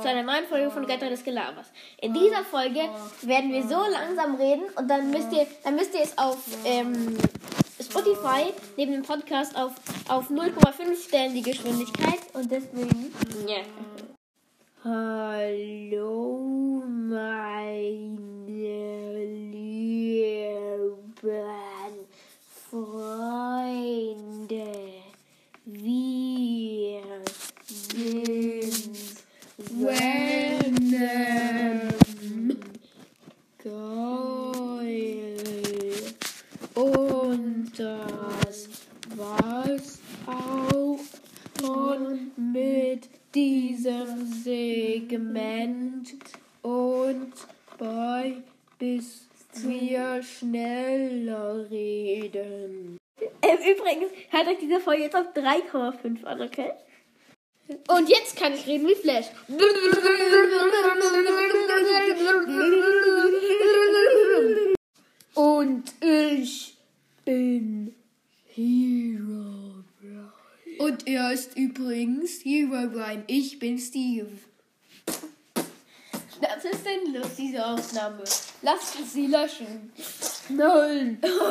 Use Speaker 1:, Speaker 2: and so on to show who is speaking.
Speaker 1: zu einer neuen Folge von Götter des Gelabers. In dieser Folge werden wir so langsam reden und dann müsst ihr, dann müsst ihr es auf ähm, Spotify neben dem Podcast auf, auf 0,5 stellen, die Geschwindigkeit. Und deswegen. Ja. Venom. Geil. Und das war's auch schon mit diesem Segment. Und bye, bis wir schneller reden. Ähm, übrigens, hört euch diese Folge jetzt auf 3,5 an, okay?
Speaker 2: Und jetzt kann ich reden wie Flash.
Speaker 1: Und ich bin Hero Brian.
Speaker 2: Und er ist übrigens Hero Brian. Ich bin Steve.
Speaker 1: Das ist sinnlos, diese Aufnahme. Lasst uns sie löschen.
Speaker 2: Nein.